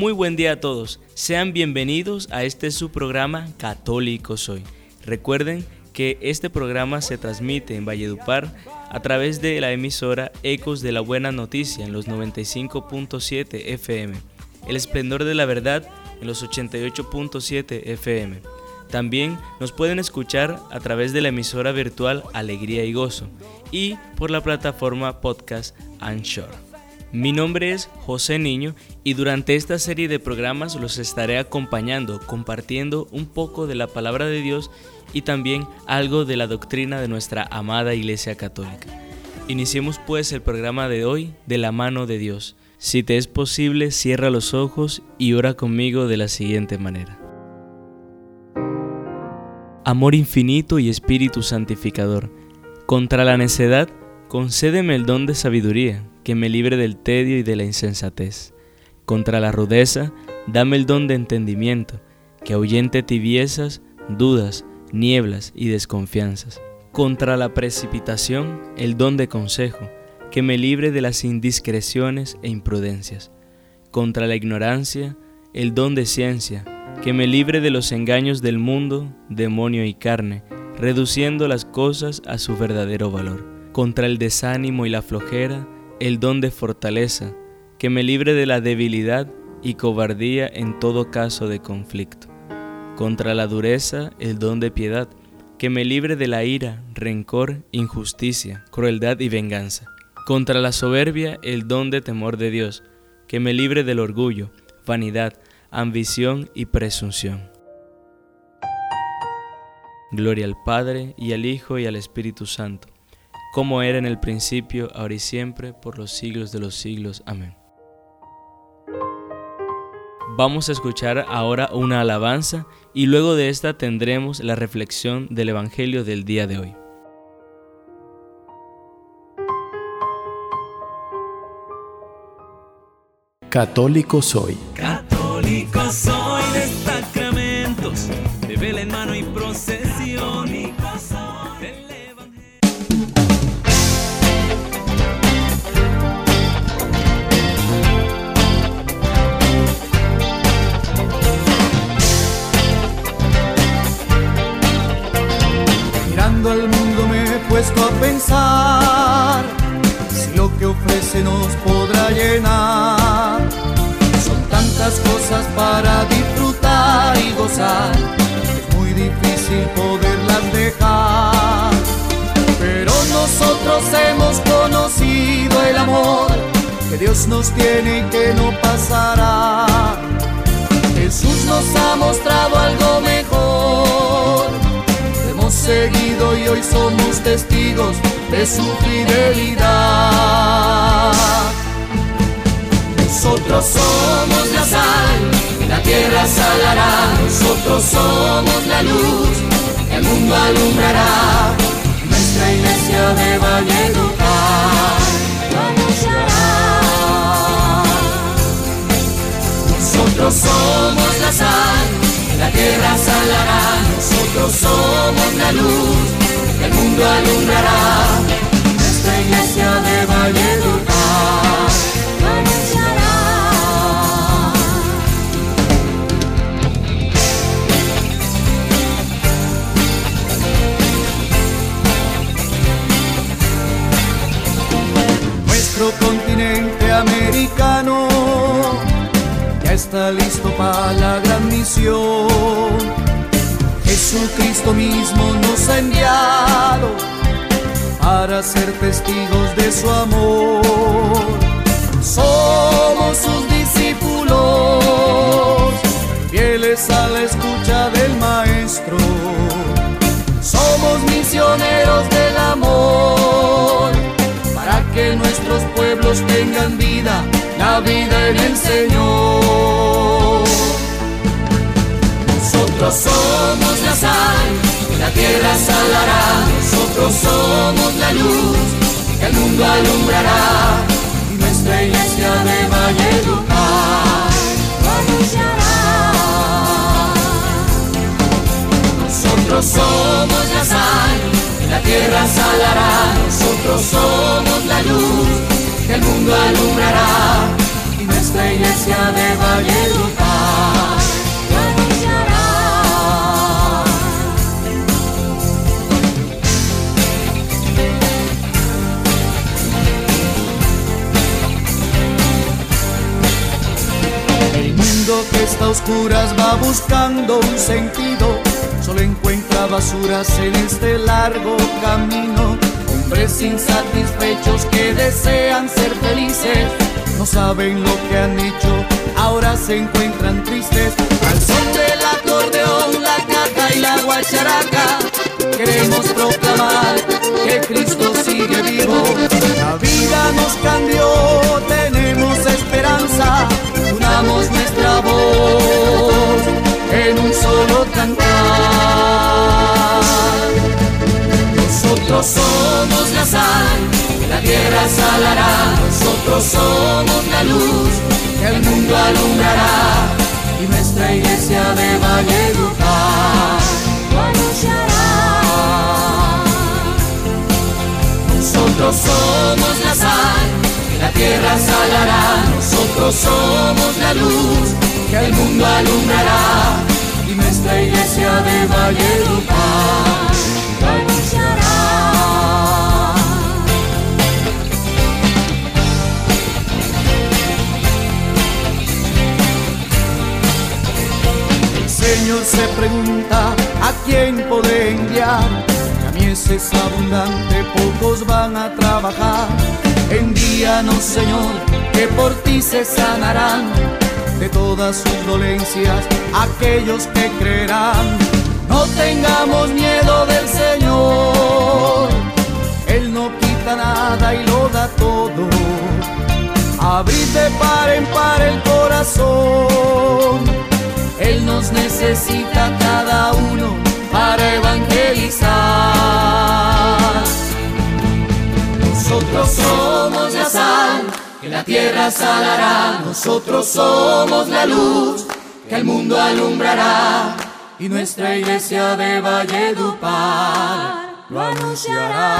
Muy buen día a todos. Sean bienvenidos a este su programa Católico Soy. Recuerden que este programa se transmite en Valledupar a través de la emisora Ecos de la Buena Noticia en los 95.7 FM, El Esplendor de la Verdad en los 88.7 FM. También nos pueden escuchar a través de la emisora virtual Alegría y Gozo y por la plataforma podcast Anchor. Mi nombre es José Niño y durante esta serie de programas los estaré acompañando, compartiendo un poco de la palabra de Dios y también algo de la doctrina de nuestra amada Iglesia Católica. Iniciemos pues el programa de hoy de la mano de Dios. Si te es posible, cierra los ojos y ora conmigo de la siguiente manera. Amor infinito y Espíritu santificador, contra la necedad, concédeme el don de sabiduría que me libre del tedio y de la insensatez. Contra la rudeza, dame el don de entendimiento, que ahuyente tibiezas, dudas, nieblas y desconfianzas. Contra la precipitación, el don de consejo, que me libre de las indiscreciones e imprudencias. Contra la ignorancia, el don de ciencia, que me libre de los engaños del mundo, demonio y carne, reduciendo las cosas a su verdadero valor. Contra el desánimo y la flojera, el don de fortaleza, que me libre de la debilidad y cobardía en todo caso de conflicto. Contra la dureza, el don de piedad, que me libre de la ira, rencor, injusticia, crueldad y venganza. Contra la soberbia, el don de temor de Dios, que me libre del orgullo, vanidad, ambición y presunción. Gloria al Padre, y al Hijo, y al Espíritu Santo como era en el principio, ahora y siempre, por los siglos de los siglos. Amén. Vamos a escuchar ahora una alabanza y luego de esta tendremos la reflexión del Evangelio del día de hoy. Católico soy. Católico soy nos tiene y que no pasará. Jesús nos ha mostrado algo mejor hemos seguido y hoy somos testigos de su fidelidad. Nosotros somos la sal, la tierra salará, nosotros somos la luz, el mundo alumbrará, tierra salará, nosotros somos la luz, el mundo alumbrará, nuestra iglesia de Valledupar. Nuestro continente americano está listo para la gran misión. Jesucristo mismo nos ha enviado para ser testigos de su amor. Somos sus discípulos, fieles a la escucha del Maestro. Somos misioneros del amor, para que nuestros pueblos tengan vida, la vida en el Señor. La tierra salará, nosotros somos la luz que el mundo alumbrará. Nuestra iglesia de Valledupar anunciará. Nosotros somos la sal, la tierra salará, nosotros somos la luz que el mundo alumbrará. Nuestra iglesia de Valledupar mundo que está a oscuras va buscando un sentido, solo encuentra basuras en este largo camino. Hombres insatisfechos que desean ser felices, no saben lo que han hecho, ahora se encuentran tristes. Al son del acordeón, la caja y la guacharaca, queremos proclamar que Cristo sigue vivo. La vida nos cambió, tenemos esperanza, unamos Nosotros somos la sal, la tierra salará, nosotros somos la luz que el mundo alumbrará. Y nuestra iglesia de Valledupar lo. Nosotros somos la sal, la tierra salará, nosotros somos la luz que el mundo alumbrará de Valledupar lo anunciará. El Señor se pregunta a quién podré enviar. Mies es abundante, pocos van a trabajar. Envíanos, Señor, que por ti se sanarán de todas sus dolencias aquellos que creerán. No tengamos miedo del Señor, Él no quita nada y lo da todo. Abrid de par en par el corazón. Él nos necesita cada uno para evangelizar. Nosotros somos la sal que la tierra salará. Nosotros somos la luz que el mundo alumbrará. Y nuestra iglesia de Valledupar lo anunciará.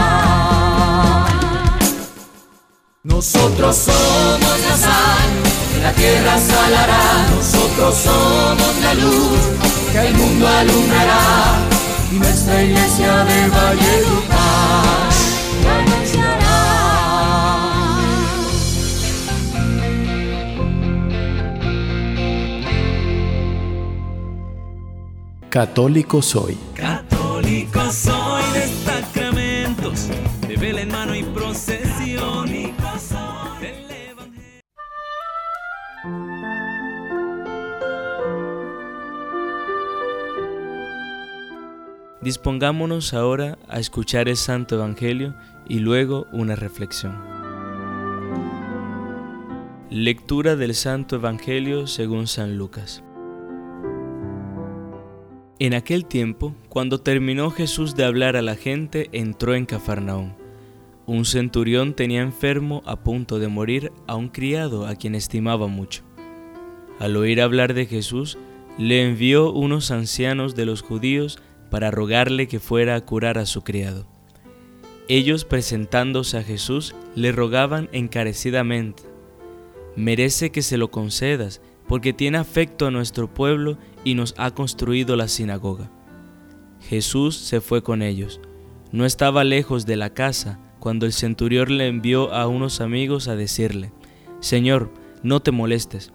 Nosotros somos la sal, que la tierra salará. Nosotros somos la luz que el mundo alumbrará. Y nuestra iglesia de Valledupar Católico soy. Católico soy de sacramentos, de vela en mano y procesión. Evangelio. Dispongámonos ahora a escuchar el Santo Evangelio y luego una reflexión. Lectura del Santo Evangelio según San Lucas. En aquel tiempo, cuando terminó Jesús de hablar a la gente, entró en Cafarnaón. Un centurión tenía enfermo a punto de morir a un criado a quien estimaba mucho. Al oír hablar de Jesús, le envió unos ancianos de los judíos para rogarle que fuera a curar a su criado. Ellos presentándose a Jesús le rogaban encarecidamente, merece que se lo concedas, porque tiene afecto a nuestro pueblo y nos ha construido la sinagoga. Jesús se fue con ellos. No estaba lejos de la casa cuando el centurión le envió a unos amigos a decirle, Señor, no te molestes,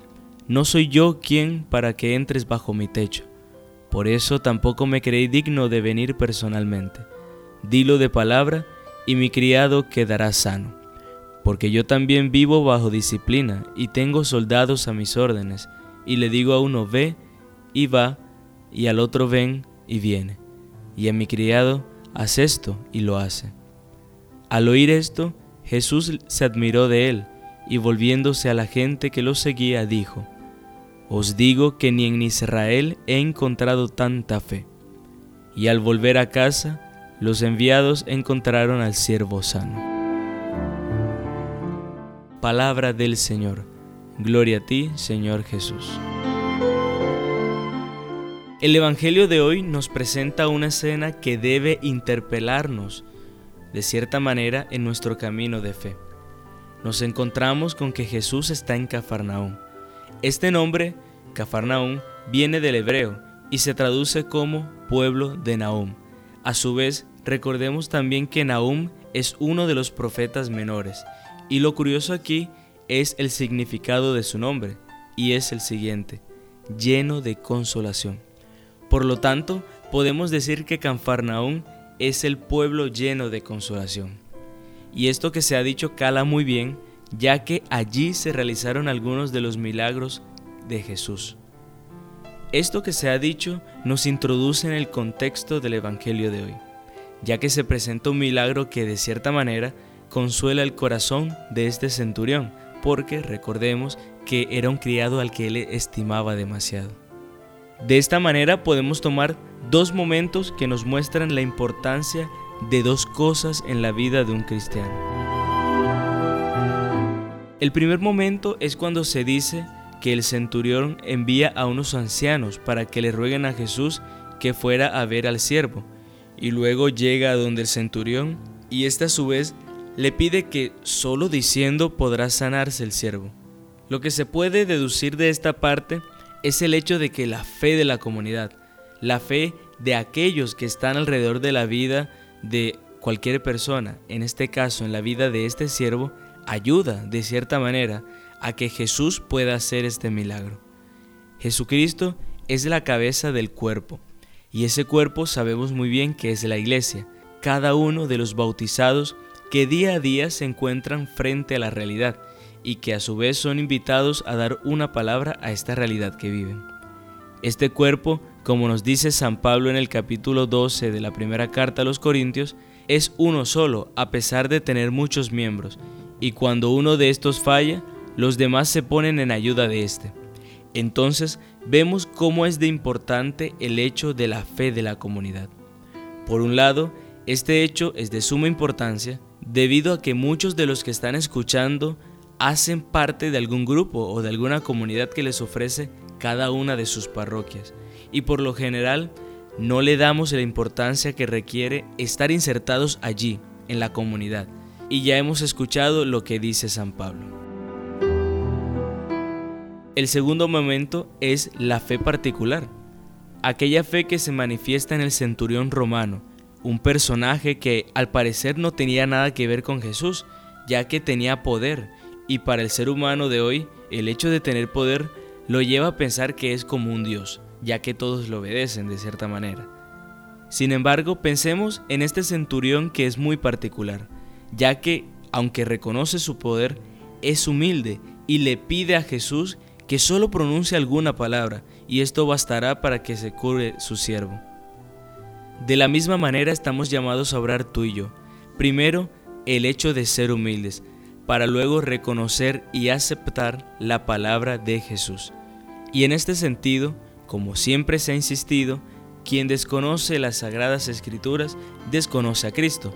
no soy yo quien para que entres bajo mi techo. Por eso tampoco me creí digno de venir personalmente. Dilo de palabra y mi criado quedará sano. Porque yo también vivo bajo disciplina y tengo soldados a mis órdenes, y le digo a uno ve y va, y al otro ven y viene, y a mi criado haz esto y lo hace. Al oír esto, Jesús se admiró de él, y volviéndose a la gente que lo seguía, dijo, Os digo que ni en Israel he encontrado tanta fe. y al volver a casa, los enviados encontraron al siervo sano. Palabra del Señor. Gloria a ti, Señor Jesús. El Evangelio de hoy nos presenta una escena que debe interpelarnos, de cierta manera, en nuestro camino de fe. Nos encontramos con que Jesús está en Cafarnaúm. Este nombre, Cafarnaúm, viene del hebreo y se traduce como pueblo de Nahum. A su vez, recordemos también que Nahum es uno de los profetas menores, y lo curioso aquí es el significado de su nombre, y es el siguiente, lleno de consolación. Por lo tanto, podemos decir que Canfarnaún es el pueblo lleno de consolación. Y esto que se ha dicho cala muy bien, ya que allí se realizaron algunos de los milagros de Jesús. Esto que se ha dicho nos introduce en el contexto del Evangelio de hoy, ya que se presenta un milagro que de cierta manera consuela el corazón de este centurión, porque recordemos que era un criado al que él estimaba demasiado. De esta manera podemos tomar dos momentos que nos muestran la importancia de dos cosas en la vida de un cristiano. El primer momento es cuando se dice que el centurión envía a unos ancianos para que le rueguen a Jesús que fuera a ver al siervo, y luego llega a donde el centurión, y éste a su vez le pide que solo diciendo podrá sanarse el siervo. Lo que se puede deducir de esta parte es el hecho de que la fe de la comunidad, la fe de aquellos que están alrededor de la vida de cualquier persona, en este caso en la vida de este siervo, ayuda de cierta manera a que Jesús pueda hacer este milagro. Jesucristo es la cabeza del cuerpo, y ese cuerpo sabemos muy bien que es la iglesia, cada uno de los bautizados que día a día se encuentran frente a la realidad y que a su vez son invitados a dar una palabra a esta realidad que viven. Este cuerpo, como nos dice San Pablo en el capítulo 12 de la primera carta a los Corintios, es uno solo a pesar de tener muchos miembros, y cuando uno de estos falla, los demás se ponen en ayuda de éste. Entonces vemos cómo es de importante el hecho de la fe de la comunidad. Por un lado, este hecho es de suma importancia debido a que muchos de los que están escuchando hacen parte de algún grupo o de alguna comunidad que les ofrece cada una de sus parroquias y por lo general no le damos la importancia que requiere estar insertados allí, en la comunidad. Y ya hemos escuchado lo que dice San Pablo. El segundo momento es la fe particular, aquella fe que se manifiesta en el centurión romano, un personaje que al parecer no tenía nada que ver con Jesús, ya que tenía poder, y para el ser humano de hoy, el hecho de tener poder lo lleva a pensar que es como un Dios, ya que todos lo obedecen de cierta manera. Sin embargo, pensemos en este centurión que es muy particular, ya que, aunque reconoce su poder, es humilde y le pide a Jesús que solo pronuncie alguna palabra, y esto bastará para que se cure su siervo. De la misma manera estamos llamados a obrar tú y yo. Primero, el hecho de ser humildes, para luego reconocer y aceptar la palabra de Jesús. Y en este sentido, como siempre se ha insistido, quien desconoce las sagradas escrituras desconoce a Cristo.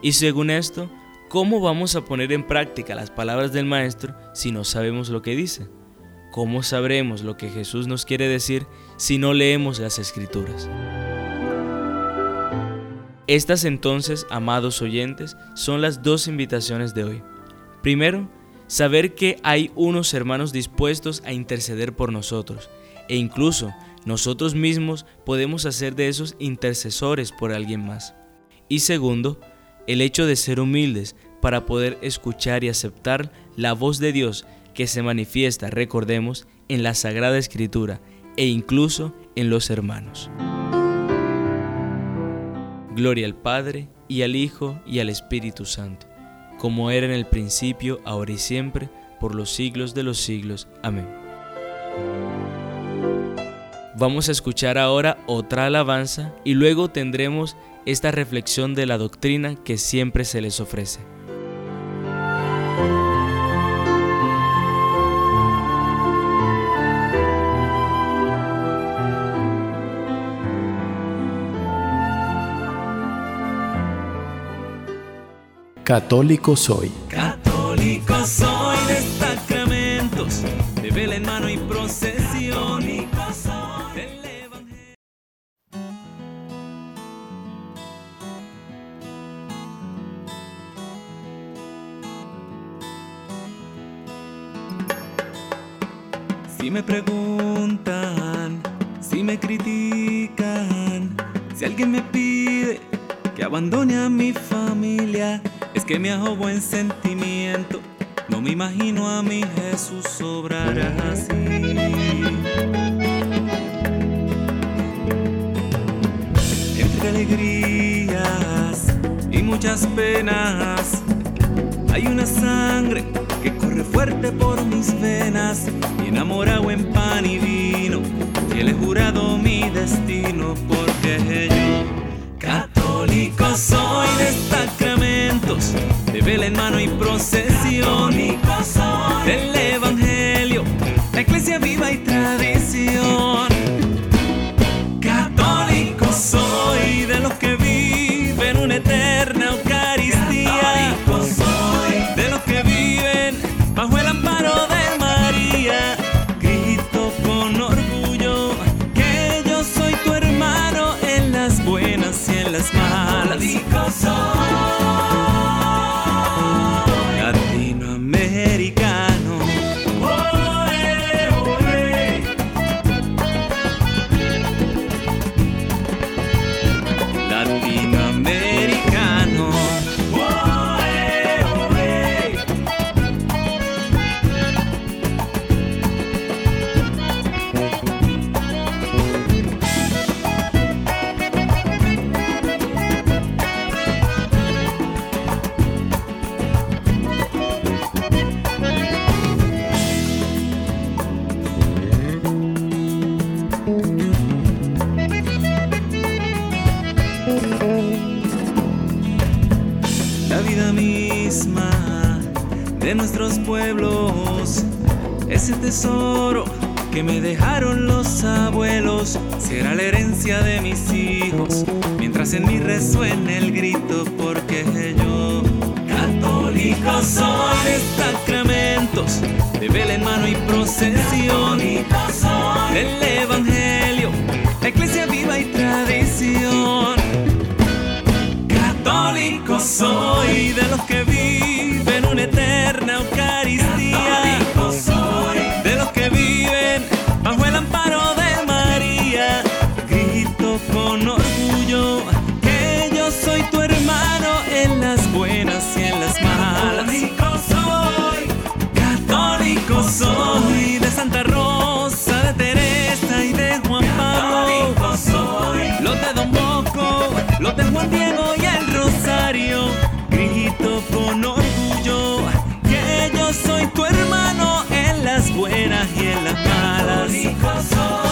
Y según esto, ¿cómo vamos a poner en práctica las palabras del Maestro si no sabemos lo que dice? ¿Cómo sabremos lo que Jesús nos quiere decir si no leemos las escrituras? Estas entonces, amados oyentes, son las dos invitaciones de hoy. Primero, saber que hay unos hermanos dispuestos a interceder por nosotros e incluso nosotros mismos podemos hacer de esos intercesores por alguien más. Y segundo, el hecho de ser humildes para poder escuchar y aceptar la voz de Dios que se manifiesta, recordemos, en la Sagrada Escritura e incluso en los hermanos. Gloria al Padre, y al Hijo, y al Espíritu Santo, como era en el principio, ahora y siempre, por los siglos de los siglos. Amén. Vamos a escuchar ahora otra alabanza y luego tendremos esta reflexión de la doctrina que siempre se les ofrece. Católico soy. Católico soy de sacramentos, de vela en mano y procesión. del Evangelio. Si me preguntan, si me critican, si alguien me pide que abandone a mi familia, que me hago buen sentimiento. No me imagino a mi Jesús obrar así. Entre alegrías y muchas penas, hay una sangre que corre fuerte por mis venas y enamorado en pan y vino. Y le he jurado mi destino porque yo católico soy de de vela en mano y procesión. Del Evangelio, la iglesia viva ese tesoro que me dejaron los abuelos, será la herencia de mis hijos, mientras en mí resuene el grito, porque yo, católico soy sacramentos, de vela en mano y procesión, del Evangelio, la iglesia viva y tradición. Católico soy de los que viven una eterna Eucaristía. De Juan Diego y el Rosario. Grito con orgullo que yo soy tu hermano en las buenas y en las malas.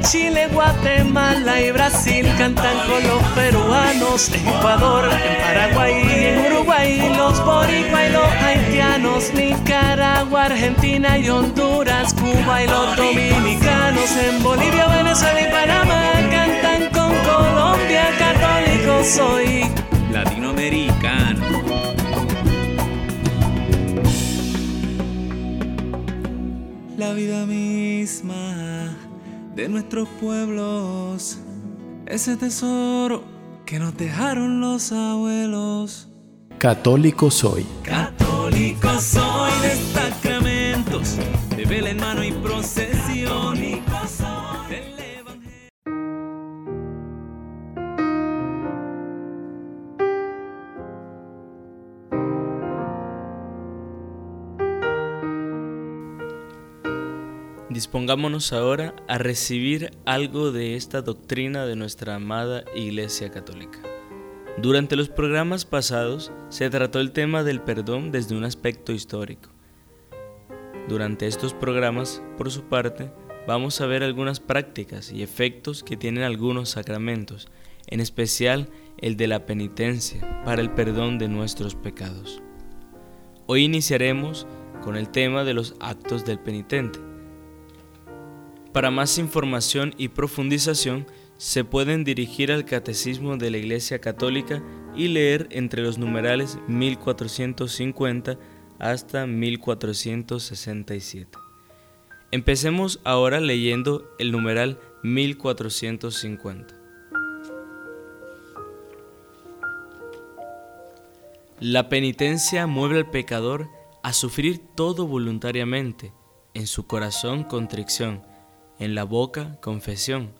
Chile, Guatemala y Brasil, cantan con los peruanos, en Ecuador, en Paraguay en Uruguay, los boricua y los haitianos, Nicaragua, Argentina y Honduras, Cuba y los dominicanos, en Bolivia, Venezuela y Panamá, cantan con Colombia, católico soy latinoamericano. La vida misma de nuestros pueblos, ese tesoro que nos dejaron los abuelos. Católico soy. Católico soy de sacramentos, de vela en mano y procesión. Dispongámonos ahora a recibir algo de esta doctrina de nuestra amada Iglesia Católica. Durante los programas pasados se trató el tema del perdón desde un aspecto histórico. Durante estos programas, por su parte, vamos a ver algunas prácticas y efectos que tienen algunos sacramentos, en especial el de la penitencia para el perdón de nuestros pecados. Hoy iniciaremos con el tema de los actos del penitente. Para más información y profundización, se pueden dirigir al Catecismo de la Iglesia Católica y leer entre los numerales 1450 hasta 1467. Empecemos ahora leyendo el numeral 1450. La penitencia mueve al pecador a sufrir todo voluntariamente, en su corazón contrición, en la boca confesión,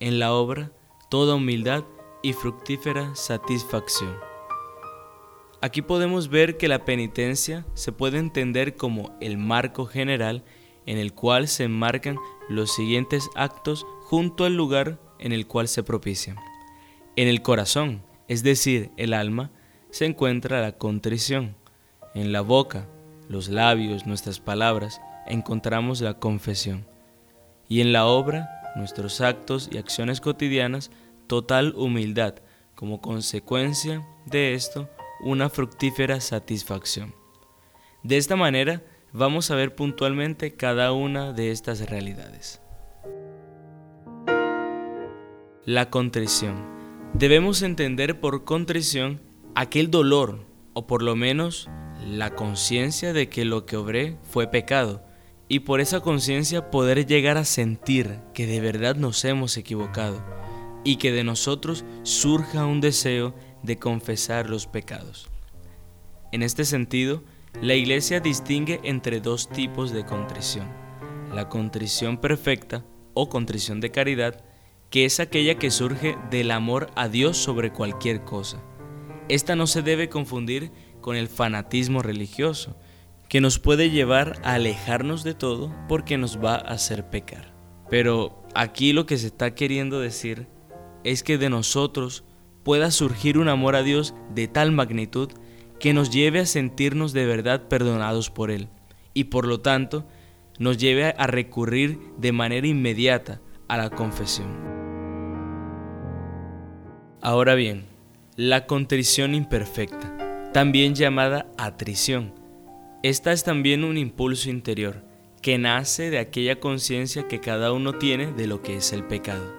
en la obra toda humildad y fructífera satisfacción. Aquí podemos ver que la penitencia se puede entender como el marco general en el cual se enmarcan los siguientes actos junto al lugar en el cual se propician. En el corazón, es decir, el alma, se encuentra la contrición. En la boca, los labios, nuestras palabras, encontramos la confesión. Y en la obra, nuestros actos y acciones cotidianas, total humildad, como consecuencia de esto, una fructífera satisfacción. De esta manera, vamos a ver puntualmente cada una de estas realidades. La contrición. Debemos entender por contrición aquel dolor, o por lo menos la conciencia de que lo que obré fue pecado, y por esa conciencia poder llegar a sentir que de verdad nos hemos equivocado, y que de nosotros surja un deseo de confesar los pecados. En este sentido, la Iglesia distingue entre dos tipos de contrición. La contrición perfecta o contrición de caridad, que es aquella que surge del amor a Dios sobre cualquier cosa. Esta no se debe confundir con el fanatismo religioso, que nos puede llevar a alejarnos de todo porque nos va a hacer pecar. Pero aquí lo que se está queriendo decir es que de nosotros pueda surgir un amor a Dios de tal magnitud que nos lleve a sentirnos de verdad perdonados por Él y por lo tanto nos lleve a recurrir de manera inmediata a la confesión. Ahora bien, la contrición imperfecta, también llamada atrición, esta es también un impulso interior que nace de aquella conciencia que cada uno tiene de lo que es el pecado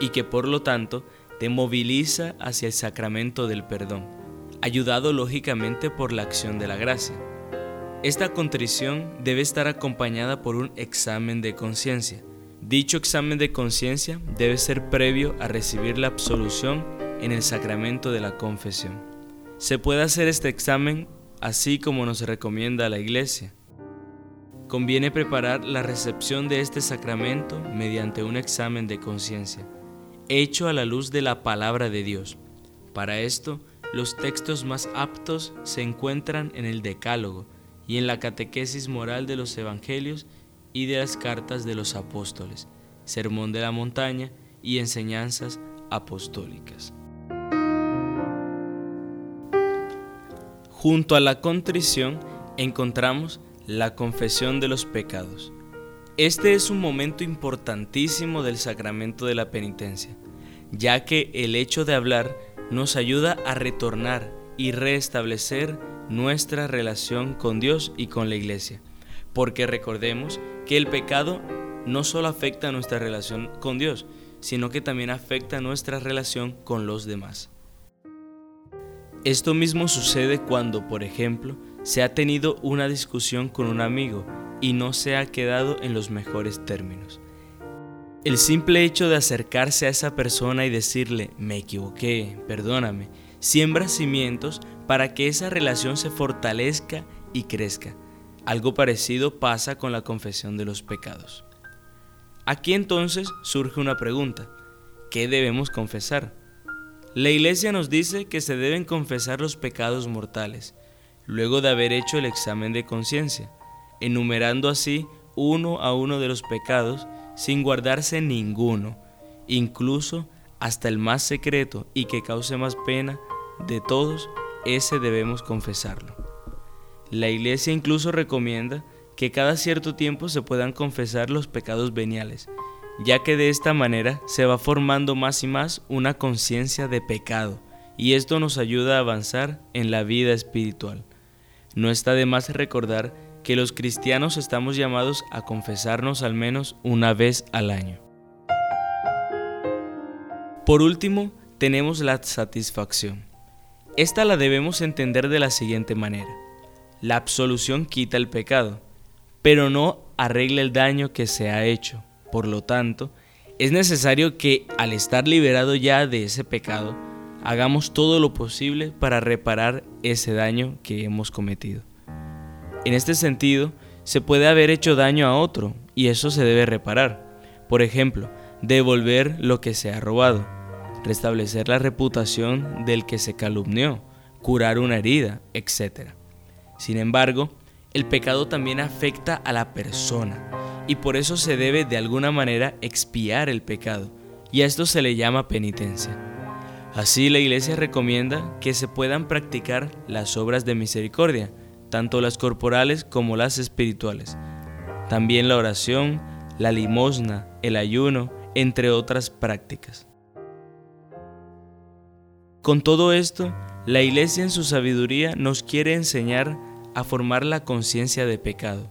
y que por lo tanto te moviliza hacia el sacramento del perdón, ayudado lógicamente por la acción de la gracia. Esta contrición debe estar acompañada por un examen de conciencia. Dicho examen de conciencia debe ser previo a recibir la absolución en el sacramento de la confesión. Se puede hacer este examen así como nos recomienda la Iglesia. Conviene preparar la recepción de este sacramento mediante un examen de conciencia, hecho a la luz de la palabra de Dios. Para esto, los textos más aptos se encuentran en el Decálogo y en la catequesis moral de los Evangelios y de las cartas de los apóstoles, Sermón de la Montaña y enseñanzas apostólicas. Junto a la contrición encontramos la confesión de los pecados. Este es un momento importantísimo del sacramento de la penitencia, ya que el hecho de hablar nos ayuda a retornar y restablecer nuestra relación con Dios y con la iglesia. Porque recordemos que el pecado no solo afecta nuestra relación con Dios, sino que también afecta nuestra relación con los demás. Esto mismo sucede cuando, por ejemplo, se ha tenido una discusión con un amigo y no se ha quedado en los mejores términos. El simple hecho de acercarse a esa persona y decirle, me equivoqué, perdóname, siembra cimientos para que esa relación se fortalezca y crezca. Algo parecido pasa con la confesión de los pecados. Aquí entonces surge una pregunta. ¿Qué debemos confesar? La iglesia nos dice que se deben confesar los pecados mortales, luego de haber hecho el examen de conciencia, enumerando así uno a uno de los pecados sin guardarse ninguno, incluso hasta el más secreto y que cause más pena de todos, ese debemos confesarlo. La iglesia incluso recomienda que cada cierto tiempo se puedan confesar los pecados veniales, ya que de esta manera se va formando más y más una conciencia de pecado, y esto nos ayuda a avanzar en la vida espiritual. No está de más recordar que los cristianos estamos llamados a confesarnos al menos una vez al año. Por último, tenemos la satisfacción. Esta la debemos entender de la siguiente manera. La absolución quita el pecado, pero no arregla el daño que se ha hecho. Por lo tanto, es necesario que al estar liberado ya de ese pecado, hagamos todo lo posible para reparar ese daño que hemos cometido. En este sentido, se puede haber hecho daño a otro y eso se debe reparar. Por ejemplo, devolver lo que se ha robado, restablecer la reputación del que se calumnió, curar una herida, etc. Sin embargo, el pecado también afecta a la persona y por eso se debe de alguna manera expiar el pecado y a esto se le llama penitencia. Así la iglesia recomienda que se puedan practicar las obras de misericordia, tanto las corporales como las espirituales. También la oración, la limosna, el ayuno, entre otras prácticas. Con todo esto, la Iglesia en su sabiduría nos quiere enseñar a formar la conciencia de pecado.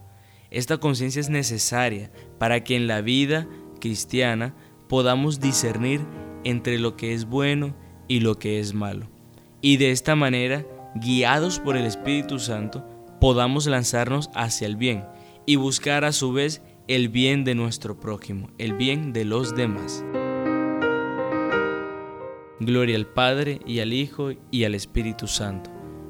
Esta conciencia es necesaria para que en la vida cristiana podamos discernir entre lo que es bueno y lo que es malo. Y de esta manera guiados por el Espíritu Santo, podamos lanzarnos hacia el bien y buscar a su vez el bien de nuestro prójimo, el bien de los demás. Gloria al Padre y al Hijo y al Espíritu Santo,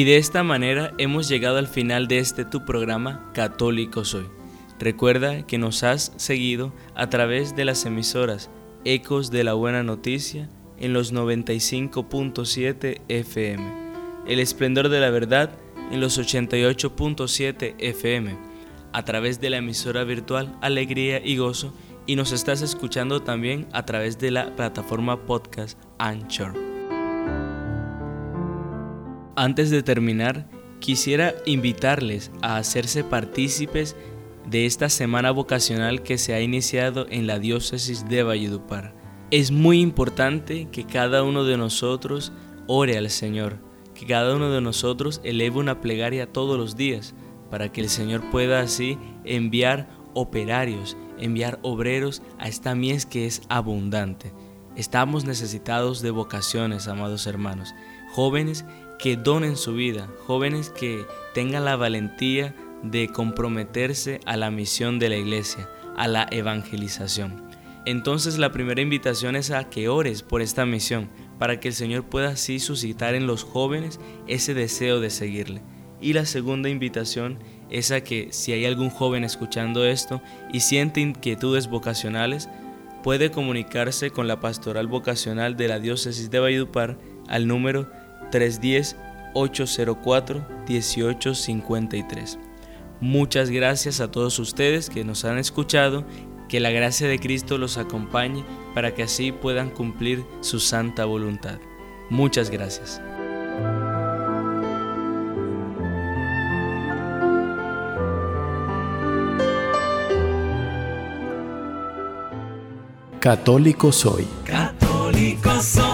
Y de esta manera hemos llegado al final de este tu programa Católico Soy. Recuerda que nos has seguido a través de las emisoras Ecos de la Buena Noticia en los 95.7 FM, El Esplendor de la Verdad en los 88.7 FM, a través de la emisora virtual Alegría y Gozo y nos estás escuchando también a través de la plataforma podcast Anchor. Antes de terminar, quisiera invitarles a hacerse partícipes de esta semana vocacional que se ha iniciado en la diócesis de Valledupar. Es muy importante que cada uno de nosotros ore al Señor, que cada uno de nosotros eleve una plegaria todos los días, para que el Señor pueda así enviar operarios, enviar obreros a esta mies que es abundante. Estamos necesitados de vocaciones, amados hermanos, jóvenes que donen su vida, jóvenes que tengan la valentía de comprometerse a la misión de la iglesia, a la evangelización. Entonces la primera invitación es a que ores por esta misión, para que el Señor pueda así suscitar en los jóvenes ese deseo de seguirle. Y la segunda invitación es a que si hay algún joven escuchando esto y siente inquietudes vocacionales, puede comunicarse con la pastoral vocacional de la diócesis de Valledupar al número 310-804-1853. Muchas gracias a todos ustedes que nos han escuchado, que la gracia de Cristo los acompañe para que así puedan cumplir su santa voluntad. Muchas gracias. Católico soy. Católico soy